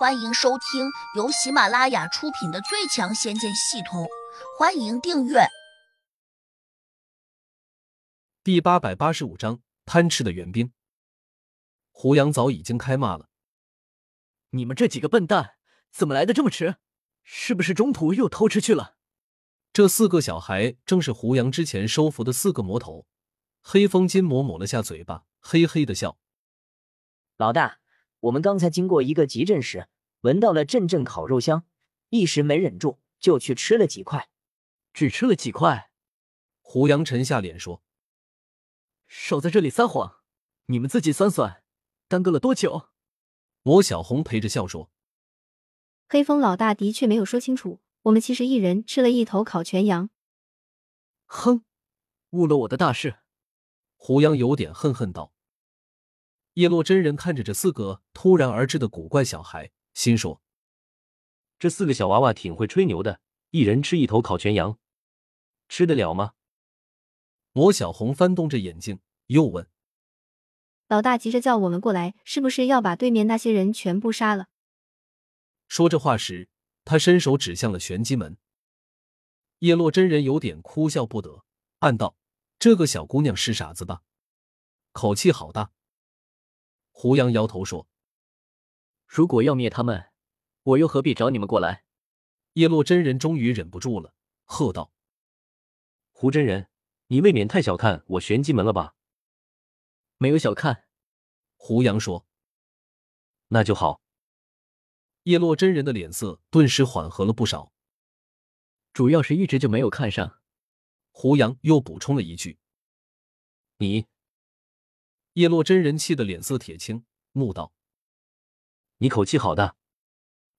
欢迎收听由喜马拉雅出品的《最强仙剑系统》，欢迎订阅。第八百八十五章：贪吃的援兵。胡杨早已经开骂了：“你们这几个笨蛋，怎么来的这么迟？是不是中途又偷吃去了？”这四个小孩正是胡杨之前收服的四个魔头。黑风金魔抹了下嘴巴，嘿嘿的笑：“老大。”我们刚才经过一个集镇时，闻到了阵阵烤肉香，一时没忍住，就去吃了几块。只吃了几块？胡杨沉下脸说：“少在这里撒谎！你们自己算算，耽搁了多久？”罗小红陪着笑说：“黑风老大的确没有说清楚，我们其实一人吃了一头烤全羊。”哼，误了我的大事！胡杨有点恨恨道。叶落真人看着这四个突然而至的古怪小孩，心说：“这四个小娃娃挺会吹牛的，一人吃一头烤全羊，吃得了吗？”魔小红翻动着眼睛，又问：“老大急着叫我们过来，是不是要把对面那些人全部杀了？”说这话时，他伸手指向了玄机门。叶落真人有点哭笑不得，暗道：“这个小姑娘是傻子吧？口气好大。”胡杨摇头说：“如果要灭他们，我又何必找你们过来？”叶落真人终于忍不住了，喝道：“胡真人，你未免太小看我玄机门了吧？”“没有小看。”胡杨说。“那就好。”叶落真人的脸色顿时缓和了不少。主要是一直就没有看上。胡杨又补充了一句：“你。”叶落真人气得脸色铁青，怒道：“你口气好大，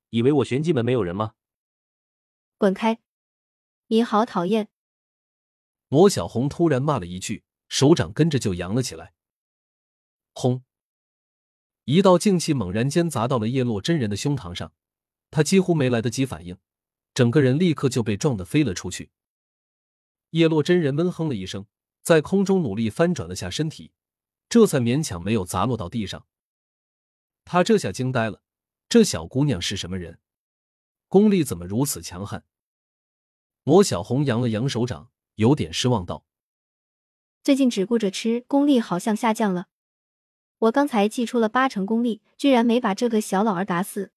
以为我玄机门没有人吗？”滚开！你好讨厌！罗小红突然骂了一句，手掌跟着就扬了起来。轰！一道劲气猛然间砸到了叶落真人的胸膛上，他几乎没来得及反应，整个人立刻就被撞得飞了出去。叶落真人闷哼了一声，在空中努力翻转了下身体。这才勉强没有砸落到地上。他这下惊呆了，这小姑娘是什么人？功力怎么如此强悍？魔小红扬了扬手掌，有点失望道：“最近只顾着吃，功力好像下降了。我刚才祭出了八成功力，居然没把这个小老儿打死。”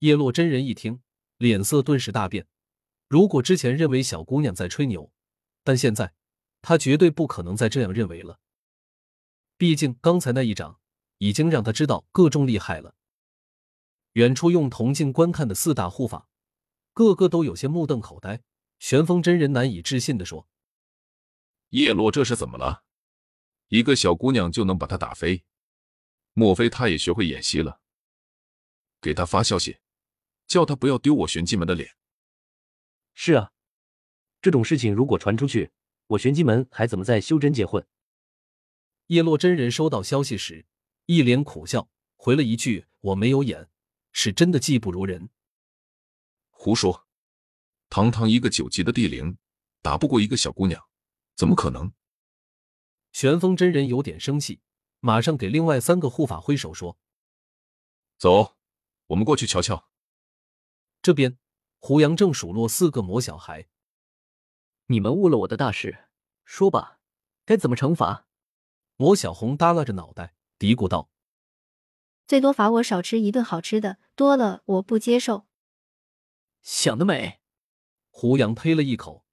叶落真人一听，脸色顿时大变。如果之前认为小姑娘在吹牛，但现在他绝对不可能再这样认为了。毕竟刚才那一掌已经让他知道各种厉害了。远处用铜镜观看的四大护法，个个都有些目瞪口呆。玄风真人难以置信的说：“叶落这是怎么了？一个小姑娘就能把他打飞？莫非他也学会演戏了？给他发消息，叫他不要丢我玄机门的脸。”是啊，这种事情如果传出去，我玄机门还怎么在修真界混？叶落真人收到消息时，一脸苦笑，回了一句：“我没有演，是真的技不如人。”胡说！堂堂一个九级的地灵，打不过一个小姑娘，怎么可能？玄风真人有点生气，马上给另外三个护法挥手说：“走，我们过去瞧瞧。”这边胡杨正数落四个魔小孩：“你们误了我的大事，说吧，该怎么惩罚？”魔小红耷拉着脑袋，嘀咕道：“最多罚我少吃一顿好吃的，多了我不接受。”想得美！胡杨呸了一口：“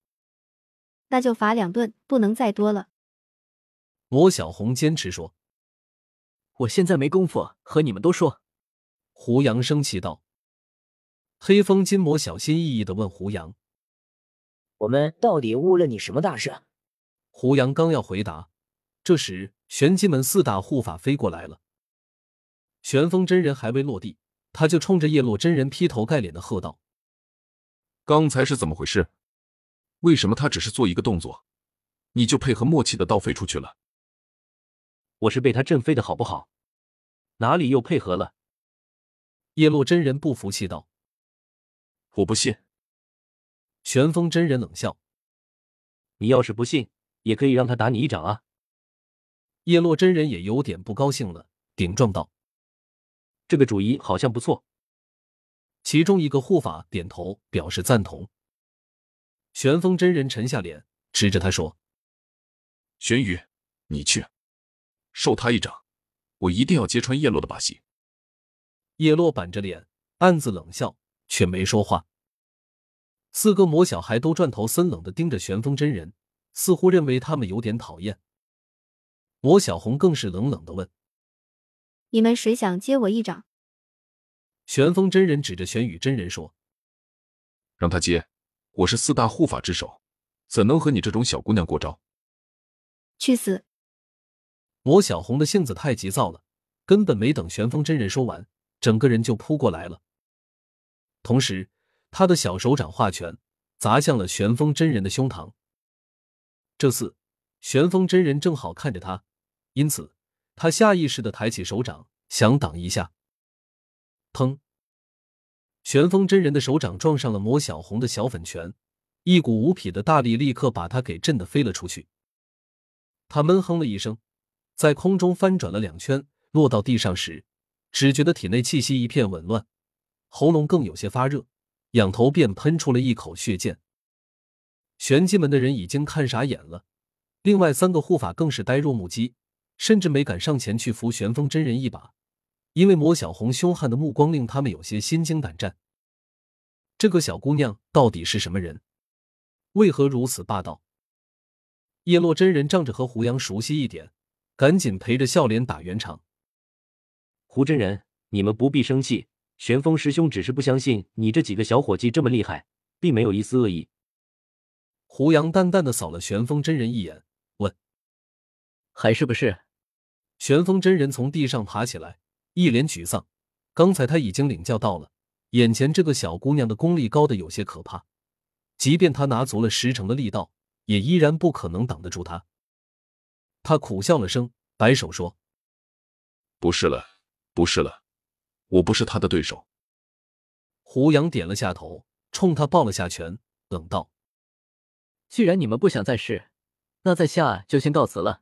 那就罚两顿，不能再多了。”魔小红坚持说：“我现在没工夫和你们多说。”胡杨生气道：“黑风金魔小心翼翼的问胡杨：‘我们到底误了你什么大事？’”胡杨刚要回答。这时，玄机门四大护法飞过来了。玄风真人还未落地，他就冲着叶落真人劈头盖脸的喝道：“刚才是怎么回事？为什么他只是做一个动作，你就配合默契的倒飞出去了？我是被他震飞的好不好？哪里又配合了？”叶落真人不服气道：“我不信。”玄风真人冷笑：“你要是不信，也可以让他打你一掌啊！”叶落真人也有点不高兴了，顶撞道：“这个主意好像不错。其中一个护法点头表示赞同。玄风真人沉下脸，指着他说：“玄宇，你去，受他一掌，我一定要揭穿叶落的把戏。”叶落板着脸，暗自冷笑，却没说话。四个魔小孩都转头森冷的盯着玄风真人，似乎认为他们有点讨厌。魔小红更是冷冷的问：“你们谁想接我一掌？”玄风真人指着玄宇真人说：“让他接，我是四大护法之首，怎能和你这种小姑娘过招？”去死！魔小红的性子太急躁了，根本没等玄风真人说完，整个人就扑过来了。同时，他的小手掌化拳砸向了玄风真人的胸膛。这次，玄风真人正好看着他，因此他下意识的抬起手掌想挡一下。砰！玄风真人的手掌撞上了魔小红的小粉拳，一股无匹的大力立刻把他给震得飞了出去。他闷哼了一声，在空中翻转了两圈，落到地上时，只觉得体内气息一片紊乱，喉咙更有些发热。仰头便喷出了一口血溅，玄机门的人已经看傻眼了，另外三个护法更是呆若木鸡，甚至没敢上前去扶玄风真人一把，因为魔小红凶悍的目光令他们有些心惊胆战。这个小姑娘到底是什么人？为何如此霸道？叶落真人仗着和胡杨熟悉一点，赶紧陪着笑脸打圆场。胡真人，你们不必生气。玄风师兄只是不相信你这几个小伙计这么厉害，并没有一丝恶意。胡杨淡淡的扫了玄风真人一眼，问：“还是不是？”玄风真人从地上爬起来，一脸沮丧。刚才他已经领教到了，眼前这个小姑娘的功力高的有些可怕，即便他拿足了十成的力道，也依然不可能挡得住她。他苦笑了声，摆手说：“不是了，不是了。”我不是他的对手。胡杨点了下头，冲他抱了下拳，冷道：“既然你们不想再试，那在下就先告辞了。”